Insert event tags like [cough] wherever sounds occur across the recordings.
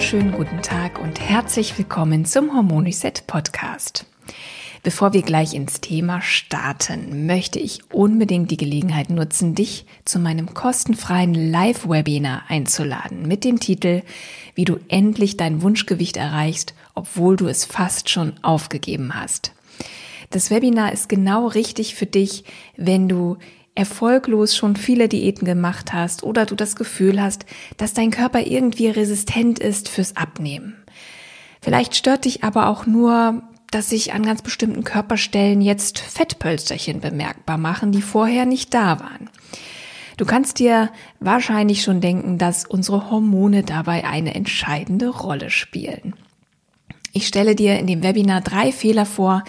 Wunderschönen guten Tag und herzlich willkommen zum Hormon Reset Podcast. Bevor wir gleich ins Thema starten, möchte ich unbedingt die Gelegenheit nutzen, dich zu meinem kostenfreien Live-Webinar einzuladen mit dem Titel Wie du endlich dein Wunschgewicht erreichst, obwohl du es fast schon aufgegeben hast. Das Webinar ist genau richtig für dich, wenn du erfolglos schon viele Diäten gemacht hast oder du das Gefühl hast, dass dein Körper irgendwie resistent ist fürs Abnehmen. Vielleicht stört dich aber auch nur, dass sich an ganz bestimmten Körperstellen jetzt Fettpölsterchen bemerkbar machen, die vorher nicht da waren. Du kannst dir wahrscheinlich schon denken, dass unsere Hormone dabei eine entscheidende Rolle spielen. Ich stelle dir in dem Webinar drei Fehler vor,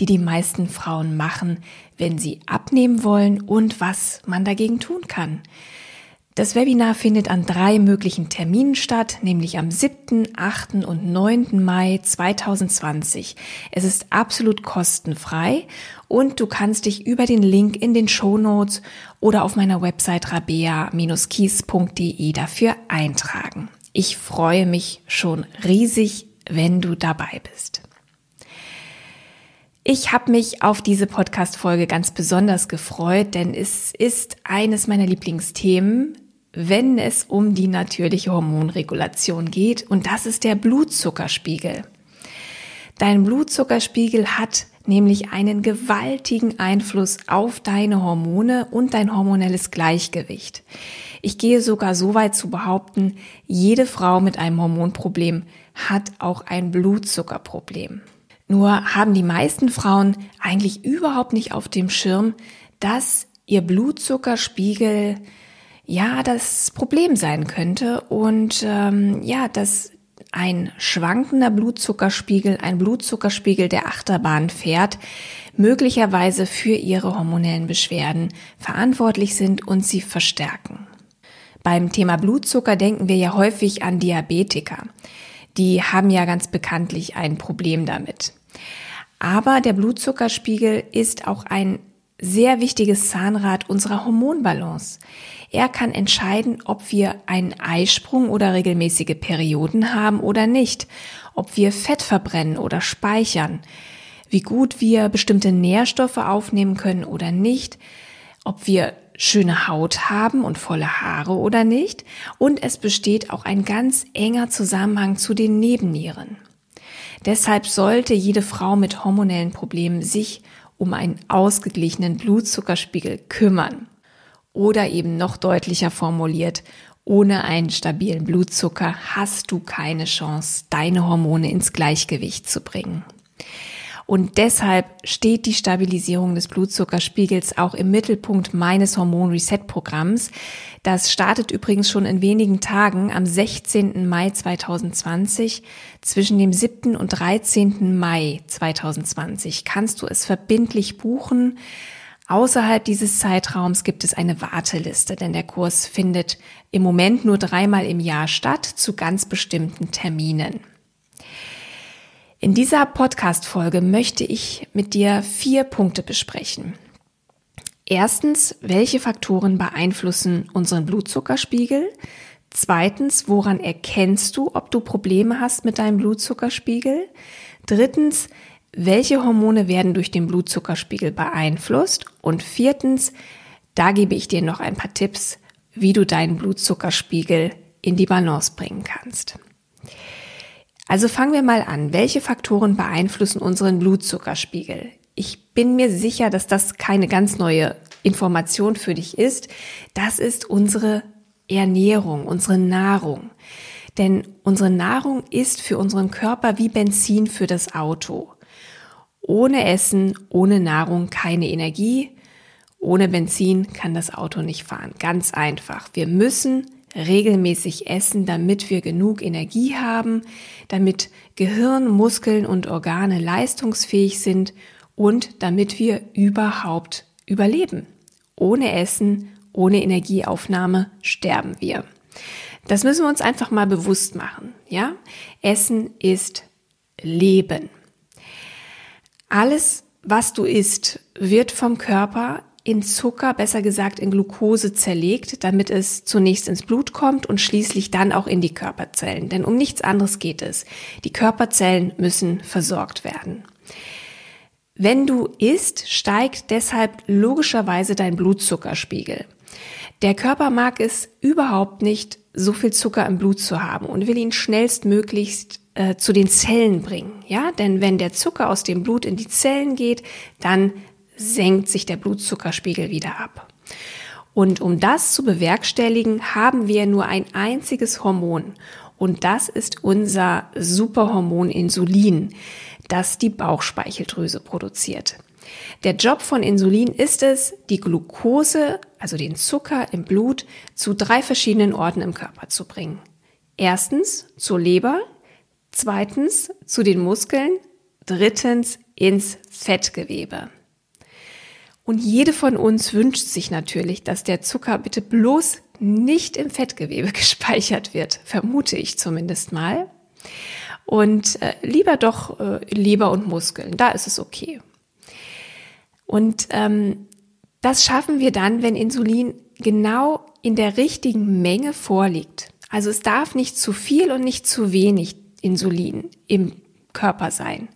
die die meisten Frauen machen, wenn sie abnehmen wollen und was man dagegen tun kann. Das Webinar findet an drei möglichen Terminen statt, nämlich am 7., 8. und 9. Mai 2020. Es ist absolut kostenfrei und du kannst dich über den Link in den Show Notes oder auf meiner Website rabea-kies.de dafür eintragen. Ich freue mich schon riesig, wenn du dabei bist. Ich habe mich auf diese Podcast-Folge ganz besonders gefreut, denn es ist eines meiner Lieblingsthemen, wenn es um die natürliche Hormonregulation geht, und das ist der Blutzuckerspiegel. Dein Blutzuckerspiegel hat nämlich einen gewaltigen Einfluss auf deine Hormone und dein hormonelles Gleichgewicht. Ich gehe sogar so weit zu behaupten, jede Frau mit einem Hormonproblem hat auch ein Blutzuckerproblem. Nur haben die meisten Frauen eigentlich überhaupt nicht auf dem Schirm, dass ihr Blutzuckerspiegel ja das Problem sein könnte und ähm, ja, dass ein schwankender Blutzuckerspiegel, ein Blutzuckerspiegel, der Achterbahn fährt, möglicherweise für ihre hormonellen Beschwerden verantwortlich sind und sie verstärken. Beim Thema Blutzucker denken wir ja häufig an Diabetiker die haben ja ganz bekanntlich ein Problem damit. Aber der Blutzuckerspiegel ist auch ein sehr wichtiges Zahnrad unserer Hormonbalance. Er kann entscheiden, ob wir einen Eisprung oder regelmäßige Perioden haben oder nicht, ob wir Fett verbrennen oder speichern, wie gut wir bestimmte Nährstoffe aufnehmen können oder nicht, ob wir schöne Haut haben und volle Haare oder nicht. Und es besteht auch ein ganz enger Zusammenhang zu den Nebennieren. Deshalb sollte jede Frau mit hormonellen Problemen sich um einen ausgeglichenen Blutzuckerspiegel kümmern. Oder eben noch deutlicher formuliert, ohne einen stabilen Blutzucker hast du keine Chance, deine Hormone ins Gleichgewicht zu bringen. Und deshalb steht die Stabilisierung des Blutzuckerspiegels auch im Mittelpunkt meines Hormon-Reset-Programms. Das startet übrigens schon in wenigen Tagen am 16. Mai 2020. Zwischen dem 7. und 13. Mai 2020 kannst du es verbindlich buchen. Außerhalb dieses Zeitraums gibt es eine Warteliste, denn der Kurs findet im Moment nur dreimal im Jahr statt zu ganz bestimmten Terminen. In dieser Podcast-Folge möchte ich mit dir vier Punkte besprechen. Erstens, welche Faktoren beeinflussen unseren Blutzuckerspiegel? Zweitens, woran erkennst du, ob du Probleme hast mit deinem Blutzuckerspiegel? Drittens, welche Hormone werden durch den Blutzuckerspiegel beeinflusst? Und viertens, da gebe ich dir noch ein paar Tipps, wie du deinen Blutzuckerspiegel in die Balance bringen kannst. Also fangen wir mal an. Welche Faktoren beeinflussen unseren Blutzuckerspiegel? Ich bin mir sicher, dass das keine ganz neue Information für dich ist. Das ist unsere Ernährung, unsere Nahrung. Denn unsere Nahrung ist für unseren Körper wie Benzin für das Auto. Ohne Essen, ohne Nahrung keine Energie. Ohne Benzin kann das Auto nicht fahren. Ganz einfach. Wir müssen regelmäßig essen, damit wir genug Energie haben, damit Gehirn, Muskeln und Organe leistungsfähig sind und damit wir überhaupt überleben. Ohne Essen, ohne Energieaufnahme sterben wir. Das müssen wir uns einfach mal bewusst machen, ja? Essen ist Leben. Alles, was du isst, wird vom Körper in Zucker, besser gesagt in Glucose zerlegt, damit es zunächst ins Blut kommt und schließlich dann auch in die Körperzellen. Denn um nichts anderes geht es. Die Körperzellen müssen versorgt werden. Wenn du isst, steigt deshalb logischerweise dein Blutzuckerspiegel. Der Körper mag es überhaupt nicht, so viel Zucker im Blut zu haben und will ihn schnellstmöglichst äh, zu den Zellen bringen. Ja, denn wenn der Zucker aus dem Blut in die Zellen geht, dann senkt sich der Blutzuckerspiegel wieder ab. Und um das zu bewerkstelligen, haben wir nur ein einziges Hormon. Und das ist unser Superhormon Insulin, das die Bauchspeicheldrüse produziert. Der Job von Insulin ist es, die Glucose, also den Zucker im Blut, zu drei verschiedenen Orten im Körper zu bringen. Erstens zur Leber, zweitens zu den Muskeln, drittens ins Fettgewebe. Und jede von uns wünscht sich natürlich, dass der Zucker bitte bloß nicht im Fettgewebe [laughs] gespeichert wird, vermute ich zumindest mal. Und äh, lieber doch äh, Leber und Muskeln, da ist es okay. Und ähm, das schaffen wir dann, wenn Insulin genau in der richtigen Menge vorliegt. Also es darf nicht zu viel und nicht zu wenig Insulin im Körper sein.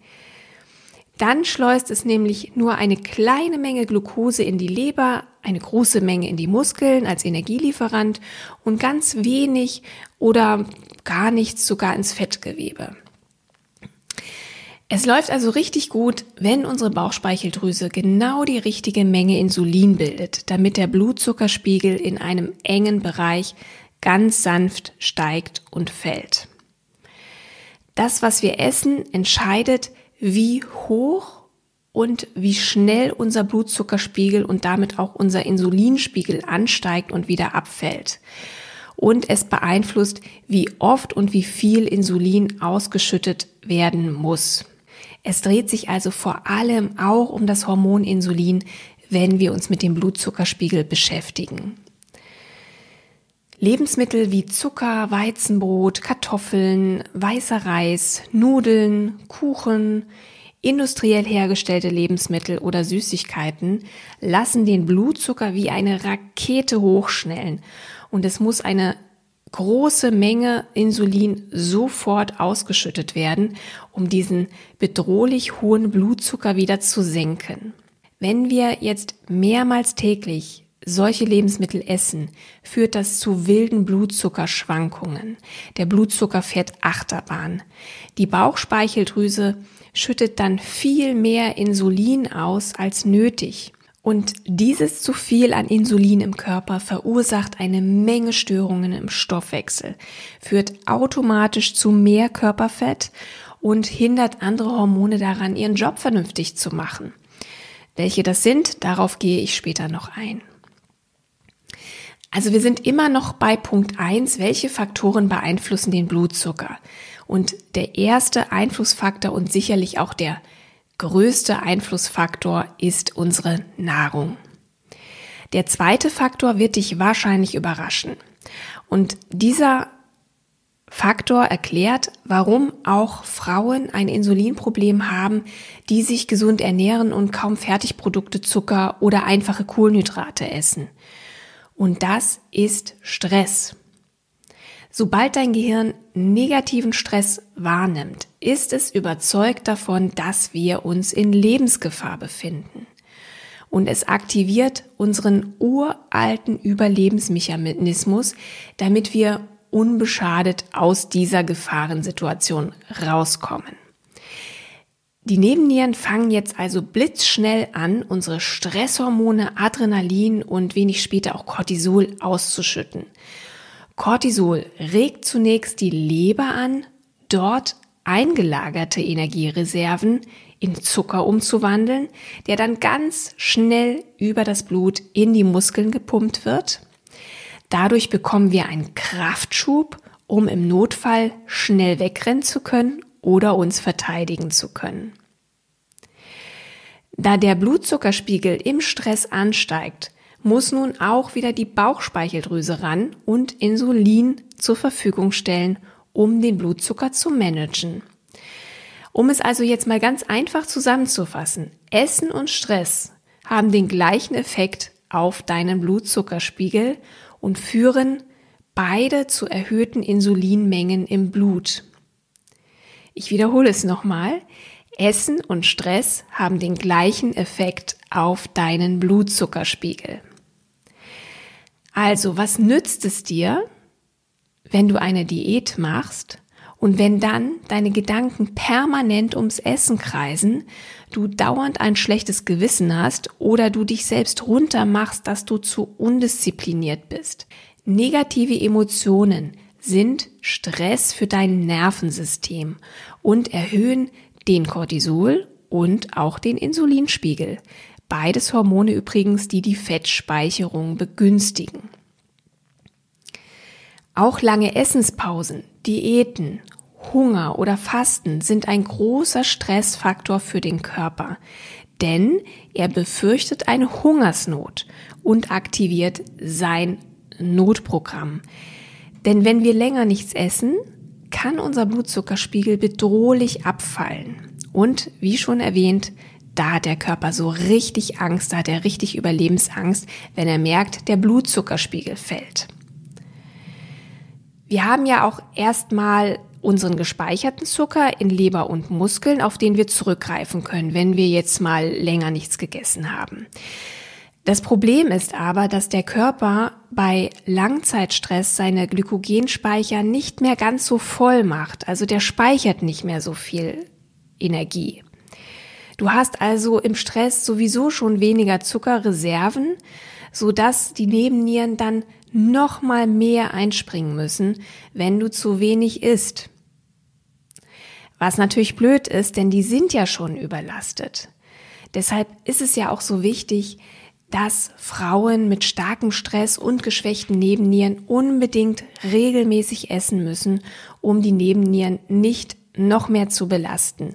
Dann schleust es nämlich nur eine kleine Menge Glucose in die Leber, eine große Menge in die Muskeln als Energielieferant und ganz wenig oder gar nichts sogar ins Fettgewebe. Es läuft also richtig gut, wenn unsere Bauchspeicheldrüse genau die richtige Menge Insulin bildet, damit der Blutzuckerspiegel in einem engen Bereich ganz sanft steigt und fällt. Das, was wir essen, entscheidet, wie hoch und wie schnell unser Blutzuckerspiegel und damit auch unser Insulinspiegel ansteigt und wieder abfällt. Und es beeinflusst, wie oft und wie viel Insulin ausgeschüttet werden muss. Es dreht sich also vor allem auch um das Hormon Insulin, wenn wir uns mit dem Blutzuckerspiegel beschäftigen. Lebensmittel wie Zucker, Weizenbrot, Kartoffeln, weißer Reis, Nudeln, Kuchen, industriell hergestellte Lebensmittel oder Süßigkeiten lassen den Blutzucker wie eine Rakete hochschnellen und es muss eine große Menge Insulin sofort ausgeschüttet werden, um diesen bedrohlich hohen Blutzucker wieder zu senken. Wenn wir jetzt mehrmals täglich solche Lebensmittel essen, führt das zu wilden Blutzuckerschwankungen. Der Blutzucker fährt Achterbahn. Die Bauchspeicheldrüse schüttet dann viel mehr Insulin aus als nötig. Und dieses zu viel an Insulin im Körper verursacht eine Menge Störungen im Stoffwechsel, führt automatisch zu mehr Körperfett und hindert andere Hormone daran, ihren Job vernünftig zu machen. Welche das sind, darauf gehe ich später noch ein. Also wir sind immer noch bei Punkt eins: welche Faktoren beeinflussen den Blutzucker? Und der erste Einflussfaktor und sicherlich auch der größte Einflussfaktor ist unsere Nahrung. Der zweite Faktor wird dich wahrscheinlich überraschen. Und dieser Faktor erklärt, warum auch Frauen ein Insulinproblem haben, die sich gesund ernähren und kaum Fertigprodukte, Zucker oder einfache Kohlenhydrate essen. Und das ist Stress. Sobald dein Gehirn negativen Stress wahrnimmt, ist es überzeugt davon, dass wir uns in Lebensgefahr befinden. Und es aktiviert unseren uralten Überlebensmechanismus, damit wir unbeschadet aus dieser Gefahrensituation rauskommen. Die Nebennieren fangen jetzt also blitzschnell an, unsere Stresshormone Adrenalin und wenig später auch Cortisol auszuschütten. Cortisol regt zunächst die Leber an, dort eingelagerte Energiereserven in Zucker umzuwandeln, der dann ganz schnell über das Blut in die Muskeln gepumpt wird. Dadurch bekommen wir einen Kraftschub, um im Notfall schnell wegrennen zu können oder uns verteidigen zu können. Da der Blutzuckerspiegel im Stress ansteigt, muss nun auch wieder die Bauchspeicheldrüse ran und Insulin zur Verfügung stellen, um den Blutzucker zu managen. Um es also jetzt mal ganz einfach zusammenzufassen, Essen und Stress haben den gleichen Effekt auf deinen Blutzuckerspiegel und führen beide zu erhöhten Insulinmengen im Blut. Ich wiederhole es nochmal. Essen und Stress haben den gleichen Effekt auf deinen Blutzuckerspiegel. Also, was nützt es dir, wenn du eine Diät machst und wenn dann deine Gedanken permanent ums Essen kreisen, du dauernd ein schlechtes Gewissen hast oder du dich selbst runtermachst, dass du zu undiszipliniert bist. Negative Emotionen sind Stress für dein Nervensystem und erhöhen den Cortisol und auch den Insulinspiegel. Beides Hormone übrigens, die die Fettspeicherung begünstigen. Auch lange Essenspausen, Diäten, Hunger oder Fasten sind ein großer Stressfaktor für den Körper, denn er befürchtet eine Hungersnot und aktiviert sein Notprogramm. Denn wenn wir länger nichts essen, kann unser Blutzuckerspiegel bedrohlich abfallen. Und wie schon erwähnt, da hat der Körper so richtig Angst, da hat er richtig Überlebensangst, wenn er merkt, der Blutzuckerspiegel fällt. Wir haben ja auch erstmal unseren gespeicherten Zucker in Leber und Muskeln, auf den wir zurückgreifen können, wenn wir jetzt mal länger nichts gegessen haben. Das Problem ist aber, dass der Körper bei Langzeitstress seine Glykogenspeicher nicht mehr ganz so voll macht. Also der speichert nicht mehr so viel Energie. Du hast also im Stress sowieso schon weniger Zuckerreserven, so dass die Nebennieren dann noch mal mehr einspringen müssen, wenn du zu wenig isst. Was natürlich blöd ist, denn die sind ja schon überlastet. Deshalb ist es ja auch so wichtig, dass Frauen mit starkem Stress und geschwächten Nebennieren unbedingt regelmäßig essen müssen, um die Nebennieren nicht noch mehr zu belasten.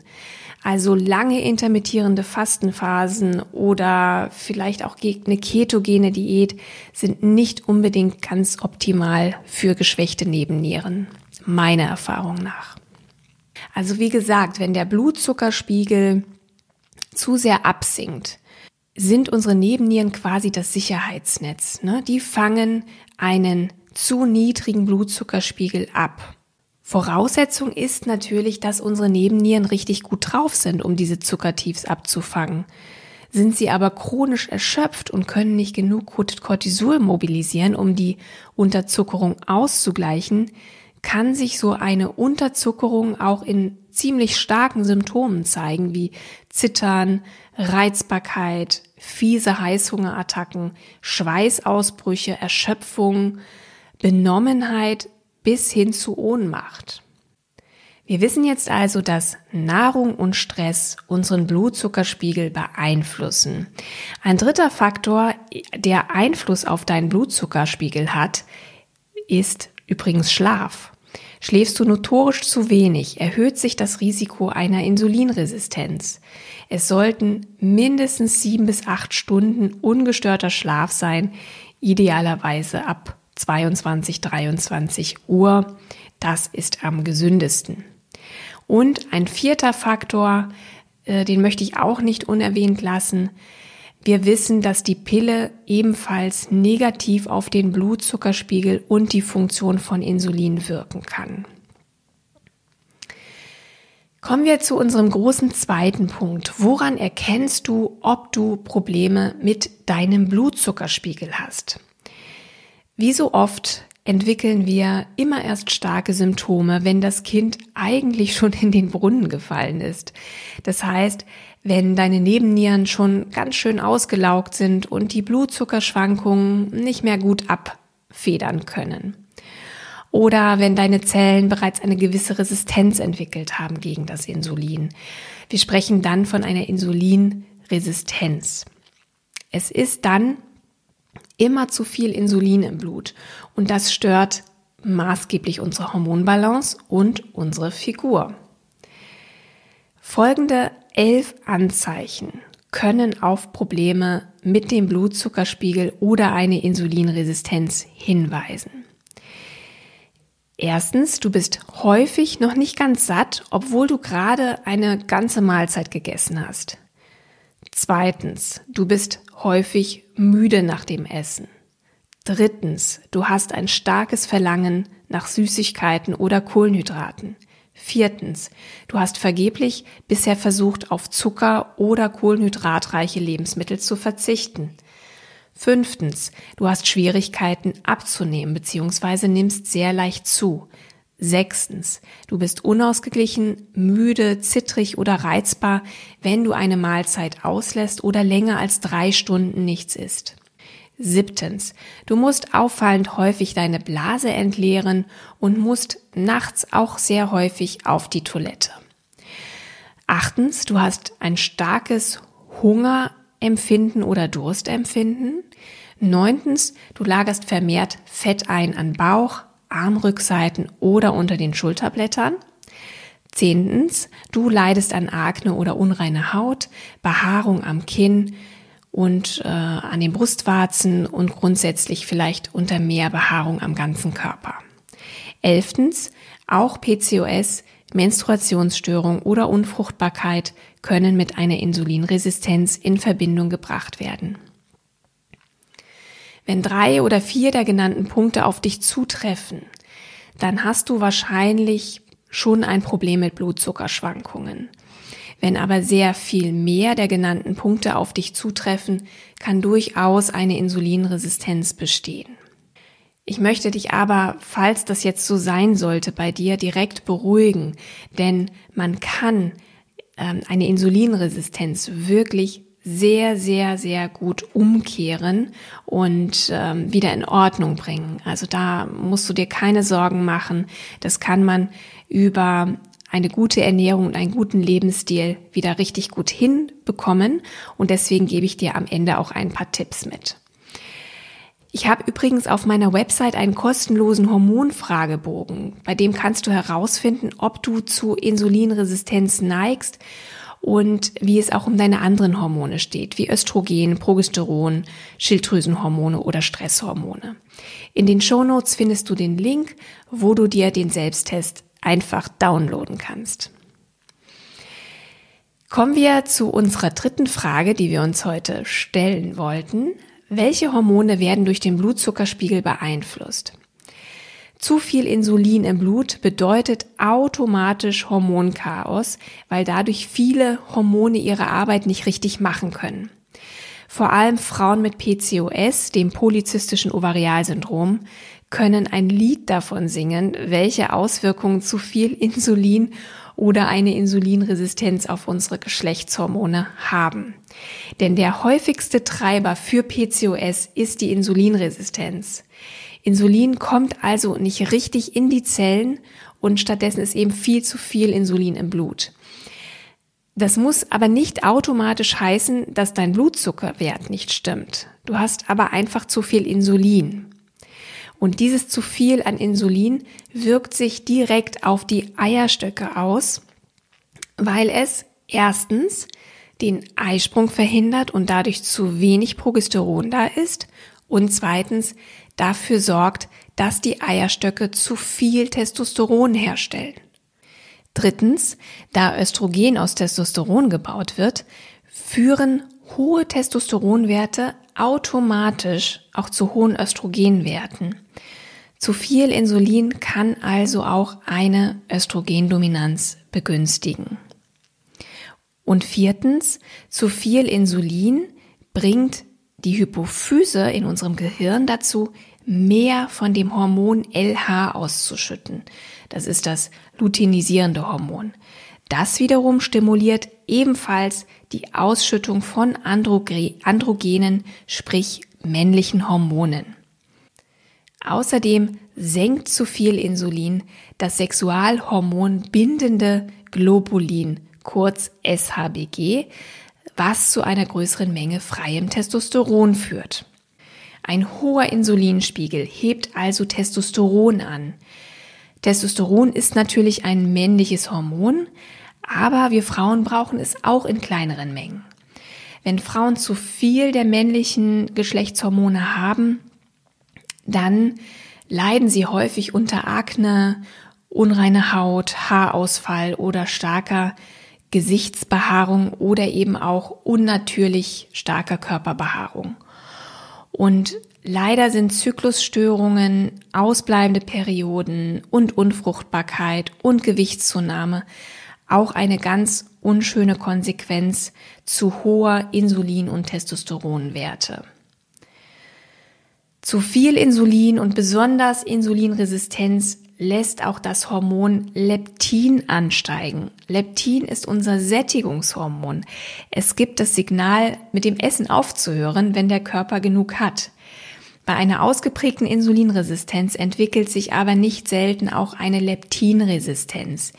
Also lange intermittierende Fastenphasen oder vielleicht auch eine ketogene Diät sind nicht unbedingt ganz optimal für geschwächte Nebennieren, meiner Erfahrung nach. Also wie gesagt, wenn der Blutzuckerspiegel zu sehr absinkt, sind unsere Nebennieren quasi das Sicherheitsnetz. Ne? Die fangen einen zu niedrigen Blutzuckerspiegel ab. Voraussetzung ist natürlich, dass unsere Nebennieren richtig gut drauf sind, um diese Zuckertiefs abzufangen. Sind sie aber chronisch erschöpft und können nicht genug Cortisol mobilisieren, um die Unterzuckerung auszugleichen, kann sich so eine Unterzuckerung auch in ziemlich starken Symptomen zeigen, wie Zittern, Reizbarkeit, fiese Heißhungerattacken, Schweißausbrüche, Erschöpfung, Benommenheit, bis hin zu Ohnmacht. Wir wissen jetzt also, dass Nahrung und Stress unseren Blutzuckerspiegel beeinflussen. Ein dritter Faktor, der Einfluss auf deinen Blutzuckerspiegel hat, ist übrigens Schlaf. Schläfst du notorisch zu wenig, erhöht sich das Risiko einer Insulinresistenz. Es sollten mindestens sieben bis acht Stunden ungestörter Schlaf sein, idealerweise ab 22, 23 Uhr. Das ist am gesündesten. Und ein vierter Faktor, äh, den möchte ich auch nicht unerwähnt lassen. Wir wissen, dass die Pille ebenfalls negativ auf den Blutzuckerspiegel und die Funktion von Insulin wirken kann. Kommen wir zu unserem großen zweiten Punkt. Woran erkennst du, ob du Probleme mit deinem Blutzuckerspiegel hast? Wie so oft entwickeln wir immer erst starke Symptome, wenn das Kind eigentlich schon in den Brunnen gefallen ist. Das heißt, wenn deine Nebennieren schon ganz schön ausgelaugt sind und die Blutzuckerschwankungen nicht mehr gut abfedern können. oder wenn deine Zellen bereits eine gewisse Resistenz entwickelt haben gegen das Insulin. Wir sprechen dann von einer Insulinresistenz. Es ist dann immer zu viel Insulin im Blut und das stört maßgeblich unsere Hormonbalance und unsere Figur. Folgende elf Anzeichen können auf Probleme mit dem Blutzuckerspiegel oder eine Insulinresistenz hinweisen. Erstens, du bist häufig noch nicht ganz satt, obwohl du gerade eine ganze Mahlzeit gegessen hast. Zweitens, du bist häufig müde nach dem Essen. Drittens, du hast ein starkes Verlangen nach Süßigkeiten oder Kohlenhydraten. Viertens, du hast vergeblich bisher versucht, auf Zucker oder kohlenhydratreiche Lebensmittel zu verzichten. Fünftens, du hast Schwierigkeiten abzunehmen bzw. nimmst sehr leicht zu. Sechstens, du bist unausgeglichen, müde, zittrig oder reizbar, wenn du eine Mahlzeit auslässt oder länger als drei Stunden nichts isst. Siebtens, du musst auffallend häufig deine Blase entleeren und musst nachts auch sehr häufig auf die Toilette. Achtens, du hast ein starkes Hungerempfinden oder Durstempfinden. Neuntens, du lagerst vermehrt Fett ein an Bauch, Armrückseiten oder unter den Schulterblättern. Zehntens, du leidest an Akne oder unreine Haut, Behaarung am Kinn, und äh, an den Brustwarzen und grundsätzlich vielleicht unter mehr Behaarung am ganzen Körper. Elftens, auch PCOS, Menstruationsstörung oder Unfruchtbarkeit können mit einer Insulinresistenz in Verbindung gebracht werden. Wenn drei oder vier der genannten Punkte auf dich zutreffen, dann hast du wahrscheinlich schon ein Problem mit Blutzuckerschwankungen. Wenn aber sehr viel mehr der genannten Punkte auf dich zutreffen, kann durchaus eine Insulinresistenz bestehen. Ich möchte dich aber, falls das jetzt so sein sollte, bei dir direkt beruhigen, denn man kann ähm, eine Insulinresistenz wirklich sehr, sehr, sehr gut umkehren und ähm, wieder in Ordnung bringen. Also da musst du dir keine Sorgen machen. Das kann man über eine gute Ernährung und einen guten Lebensstil wieder richtig gut hinbekommen. Und deswegen gebe ich dir am Ende auch ein paar Tipps mit. Ich habe übrigens auf meiner Website einen kostenlosen Hormonfragebogen, bei dem kannst du herausfinden, ob du zu Insulinresistenz neigst und wie es auch um deine anderen Hormone steht, wie Östrogen, Progesteron, Schilddrüsenhormone oder Stresshormone. In den Shownotes findest du den Link, wo du dir den Selbsttest einfach downloaden kannst. Kommen wir zu unserer dritten Frage, die wir uns heute stellen wollten. Welche Hormone werden durch den Blutzuckerspiegel beeinflusst? Zu viel Insulin im Blut bedeutet automatisch Hormonchaos, weil dadurch viele Hormone ihre Arbeit nicht richtig machen können. Vor allem Frauen mit PCOS, dem polyzystischen Ovarialsyndrom, können ein Lied davon singen, welche Auswirkungen zu viel Insulin oder eine Insulinresistenz auf unsere Geschlechtshormone haben. Denn der häufigste Treiber für PCOS ist die Insulinresistenz. Insulin kommt also nicht richtig in die Zellen und stattdessen ist eben viel zu viel Insulin im Blut. Das muss aber nicht automatisch heißen, dass dein Blutzuckerwert nicht stimmt. Du hast aber einfach zu viel Insulin. Und dieses zu viel an Insulin wirkt sich direkt auf die Eierstöcke aus, weil es erstens den Eisprung verhindert und dadurch zu wenig Progesteron da ist und zweitens dafür sorgt, dass die Eierstöcke zu viel Testosteron herstellen. Drittens, da Östrogen aus Testosteron gebaut wird, führen hohe Testosteronwerte automatisch auch zu hohen Östrogenwerten. Zu viel Insulin kann also auch eine Östrogendominanz begünstigen. Und viertens, zu viel Insulin bringt die Hypophyse in unserem Gehirn dazu, mehr von dem Hormon LH auszuschütten. Das ist das luteinisierende Hormon. Das wiederum stimuliert ebenfalls die Ausschüttung von Androgenen, sprich männlichen Hormonen. Außerdem senkt zu viel Insulin das Sexualhormon bindende Globulin, kurz SHBG, was zu einer größeren Menge freiem Testosteron führt. Ein hoher Insulinspiegel hebt also Testosteron an. Testosteron ist natürlich ein männliches Hormon, aber wir Frauen brauchen es auch in kleineren Mengen. Wenn Frauen zu viel der männlichen Geschlechtshormone haben, dann leiden sie häufig unter Akne, unreine Haut, Haarausfall oder starker Gesichtsbehaarung oder eben auch unnatürlich starker Körperbehaarung. Und leider sind Zyklusstörungen, ausbleibende Perioden und Unfruchtbarkeit und Gewichtszunahme auch eine ganz unschöne Konsequenz zu hoher Insulin- und Testosteronwerte. Zu viel Insulin und besonders Insulinresistenz lässt auch das Hormon Leptin ansteigen. Leptin ist unser Sättigungshormon. Es gibt das Signal, mit dem Essen aufzuhören, wenn der Körper genug hat. Bei einer ausgeprägten Insulinresistenz entwickelt sich aber nicht selten auch eine Leptinresistenz.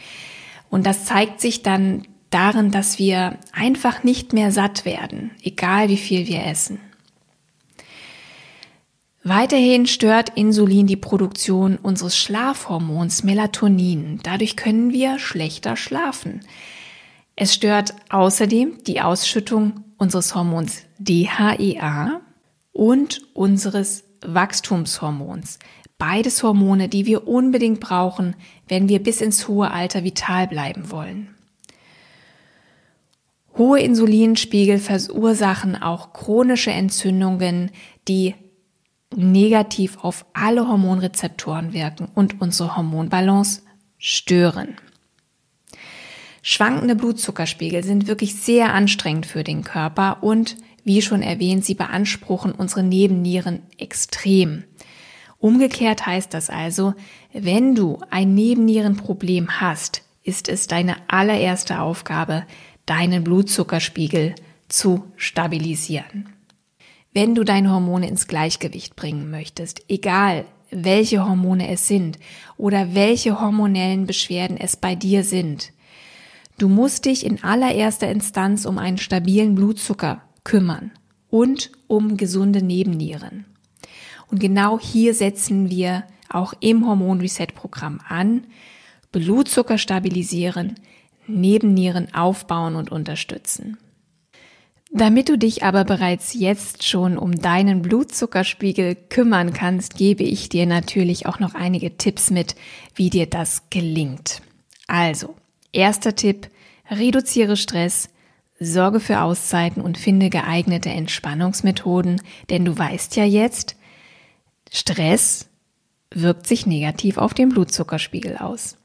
Und das zeigt sich dann darin, dass wir einfach nicht mehr satt werden, egal wie viel wir essen. Weiterhin stört Insulin die Produktion unseres Schlafhormons Melatonin. Dadurch können wir schlechter schlafen. Es stört außerdem die Ausschüttung unseres Hormons DHEA und unseres Wachstumshormons. Beides Hormone, die wir unbedingt brauchen, wenn wir bis ins hohe Alter vital bleiben wollen. Hohe Insulinspiegel verursachen auch chronische Entzündungen, die negativ auf alle Hormonrezeptoren wirken und unsere Hormonbalance stören. Schwankende Blutzuckerspiegel sind wirklich sehr anstrengend für den Körper und, wie schon erwähnt, sie beanspruchen unsere Nebennieren extrem. Umgekehrt heißt das also, wenn du ein Nebennierenproblem hast, ist es deine allererste Aufgabe, deinen Blutzuckerspiegel zu stabilisieren. Wenn du deine Hormone ins Gleichgewicht bringen möchtest, egal welche Hormone es sind oder welche hormonellen Beschwerden es bei dir sind, du musst dich in allererster Instanz um einen stabilen Blutzucker kümmern und um gesunde Nebennieren. Und genau hier setzen wir auch im Hormon Reset Programm an, Blutzucker stabilisieren, Nebennieren aufbauen und unterstützen. Damit du dich aber bereits jetzt schon um deinen Blutzuckerspiegel kümmern kannst, gebe ich dir natürlich auch noch einige Tipps mit, wie dir das gelingt. Also, erster Tipp, reduziere Stress, sorge für Auszeiten und finde geeignete Entspannungsmethoden, denn du weißt ja jetzt, Stress wirkt sich negativ auf den Blutzuckerspiegel aus.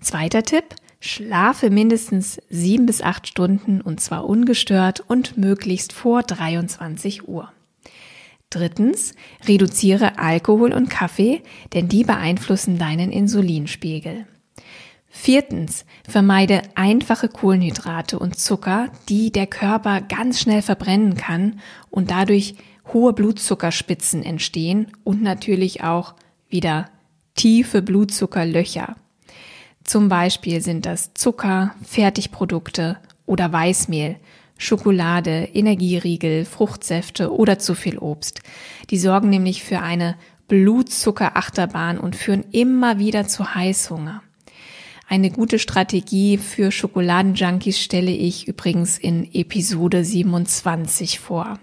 Zweiter Tipp, Schlafe mindestens sieben bis acht Stunden und zwar ungestört und möglichst vor 23 Uhr. Drittens, reduziere Alkohol und Kaffee, denn die beeinflussen deinen Insulinspiegel. Viertens, vermeide einfache Kohlenhydrate und Zucker, die der Körper ganz schnell verbrennen kann und dadurch hohe Blutzuckerspitzen entstehen und natürlich auch wieder tiefe Blutzuckerlöcher. Zum Beispiel sind das Zucker, Fertigprodukte oder Weißmehl, Schokolade, Energieriegel, Fruchtsäfte oder zu viel Obst. Die sorgen nämlich für eine Blutzuckerachterbahn und führen immer wieder zu Heißhunger. Eine gute Strategie für Schokoladenjunkies stelle ich übrigens in Episode 27 vor.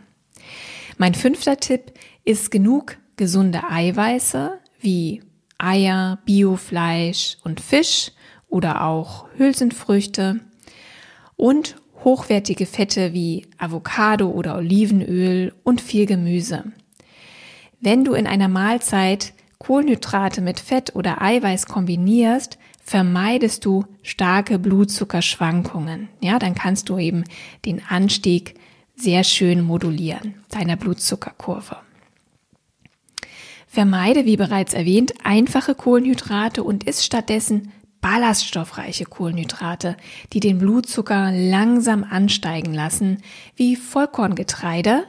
Mein fünfter Tipp ist genug gesunde Eiweiße wie Eier, Biofleisch und Fisch oder auch Hülsenfrüchte und hochwertige Fette wie Avocado oder Olivenöl und viel Gemüse. Wenn du in einer Mahlzeit Kohlenhydrate mit Fett oder Eiweiß kombinierst, vermeidest du starke Blutzuckerschwankungen. Ja, dann kannst du eben den Anstieg sehr schön modulieren, deiner Blutzuckerkurve. Vermeide, wie bereits erwähnt, einfache Kohlenhydrate und isst stattdessen ballaststoffreiche Kohlenhydrate, die den Blutzucker langsam ansteigen lassen, wie Vollkorngetreide.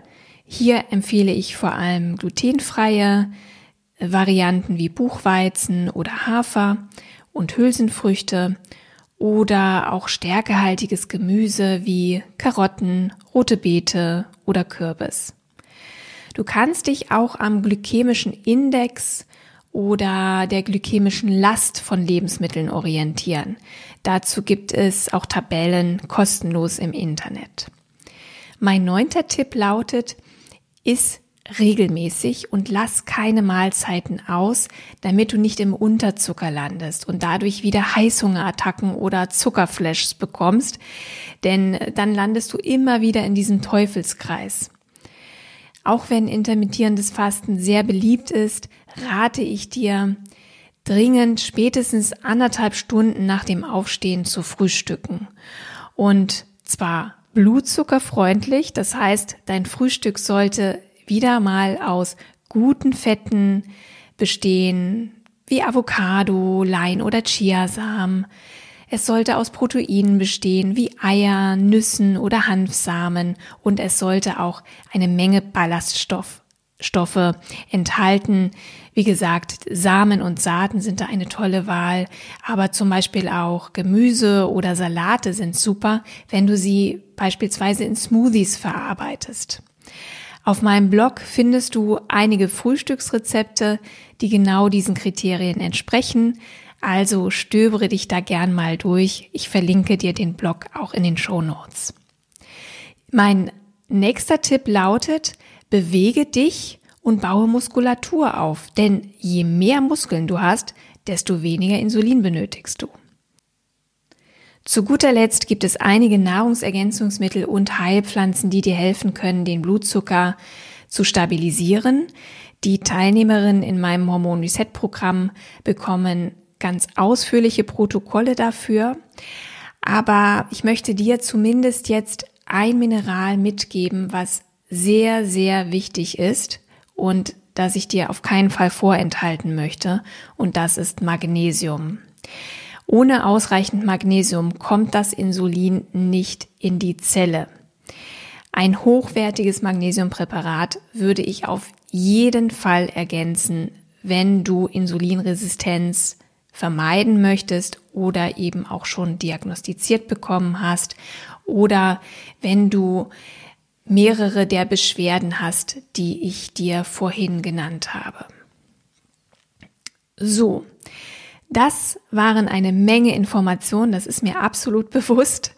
Hier empfehle ich vor allem glutenfreie, Varianten wie Buchweizen oder Hafer und Hülsenfrüchte oder auch stärkehaltiges Gemüse wie Karotten, rote Beete oder Kürbis. Du kannst dich auch am glykämischen Index oder der glykämischen Last von Lebensmitteln orientieren. Dazu gibt es auch Tabellen kostenlos im Internet. Mein neunter Tipp lautet, iss regelmäßig und lass keine Mahlzeiten aus, damit du nicht im Unterzucker landest und dadurch wieder Heißhungerattacken oder Zuckerflashs bekommst, denn dann landest du immer wieder in diesem Teufelskreis. Auch wenn intermittierendes Fasten sehr beliebt ist, rate ich dir dringend spätestens anderthalb Stunden nach dem Aufstehen zu frühstücken. Und zwar blutzuckerfreundlich, das heißt, dein Frühstück sollte wieder mal aus guten Fetten bestehen, wie Avocado, Lein oder Chiasamen. Es sollte aus Proteinen bestehen, wie Eier, Nüssen oder Hanfsamen und es sollte auch eine Menge Ballaststoff Stoffe enthalten. Wie gesagt, Samen und Saaten sind da eine tolle Wahl, aber zum Beispiel auch Gemüse oder Salate sind super, wenn du sie beispielsweise in Smoothies verarbeitest. Auf meinem Blog findest du einige Frühstücksrezepte, die genau diesen Kriterien entsprechen. Also stöbere dich da gern mal durch. Ich verlinke dir den Blog auch in den Show Notes. Mein nächster Tipp lautet, bewege dich und baue Muskulatur auf. Denn je mehr Muskeln du hast, desto weniger Insulin benötigst du. Zu guter Letzt gibt es einige Nahrungsergänzungsmittel und Heilpflanzen, die dir helfen können, den Blutzucker zu stabilisieren. Die Teilnehmerinnen in meinem Hormon Reset Programm bekommen ganz ausführliche Protokolle dafür. Aber ich möchte dir zumindest jetzt ein Mineral mitgeben, was sehr, sehr wichtig ist und das ich dir auf keinen Fall vorenthalten möchte. Und das ist Magnesium. Ohne ausreichend Magnesium kommt das Insulin nicht in die Zelle. Ein hochwertiges Magnesiumpräparat würde ich auf jeden Fall ergänzen, wenn du Insulinresistenz vermeiden möchtest oder eben auch schon diagnostiziert bekommen hast oder wenn du mehrere der Beschwerden hast, die ich dir vorhin genannt habe. So, das waren eine Menge Informationen, das ist mir absolut [laughs] bewusst.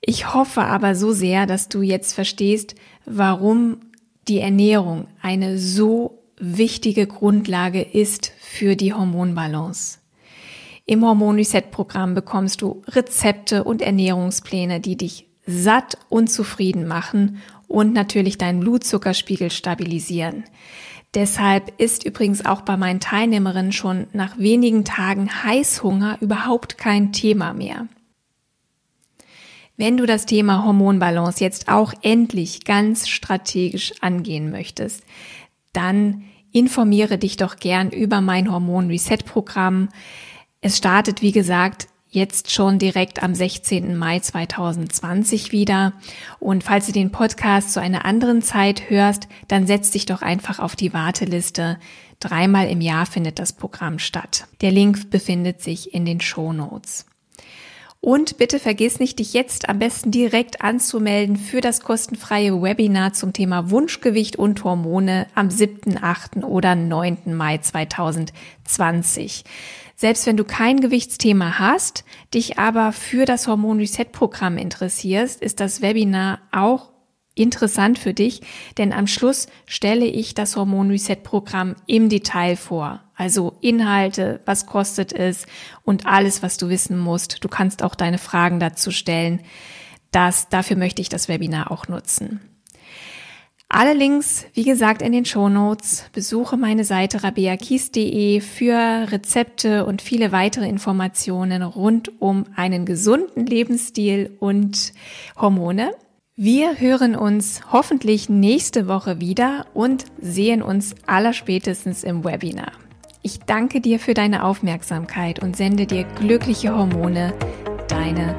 Ich hoffe aber so sehr, dass du jetzt verstehst, warum die Ernährung eine so wichtige Grundlage ist für die Hormonbalance. Im Hormon Reset Programm bekommst du Rezepte und Ernährungspläne, die dich satt und zufrieden machen und natürlich deinen Blutzuckerspiegel stabilisieren. Deshalb ist übrigens auch bei meinen Teilnehmerinnen schon nach wenigen Tagen Heißhunger überhaupt kein Thema mehr. Wenn du das Thema Hormonbalance jetzt auch endlich ganz strategisch angehen möchtest, dann informiere dich doch gern über mein Hormon Reset Programm. Es startet, wie gesagt, jetzt schon direkt am 16. Mai 2020 wieder. Und falls du den Podcast zu einer anderen Zeit hörst, dann setz dich doch einfach auf die Warteliste. Dreimal im Jahr findet das Programm statt. Der Link befindet sich in den Show Notes. Und bitte vergiss nicht, dich jetzt am besten direkt anzumelden für das kostenfreie Webinar zum Thema Wunschgewicht und Hormone am 7., 8. oder 9. Mai 2020. Selbst wenn du kein Gewichtsthema hast, dich aber für das Hormon Reset Programm interessierst, ist das Webinar auch interessant für dich, denn am Schluss stelle ich das Hormon Reset Programm im Detail vor. Also Inhalte, was kostet es und alles, was du wissen musst. Du kannst auch deine Fragen dazu stellen. Das, dafür möchte ich das Webinar auch nutzen. Alle Links, wie gesagt, in den Show Notes. Besuche meine Seite rabeakies.de für Rezepte und viele weitere Informationen rund um einen gesunden Lebensstil und Hormone. Wir hören uns hoffentlich nächste Woche wieder und sehen uns allerspätestens im Webinar. Ich danke dir für deine Aufmerksamkeit und sende dir glückliche Hormone. Deine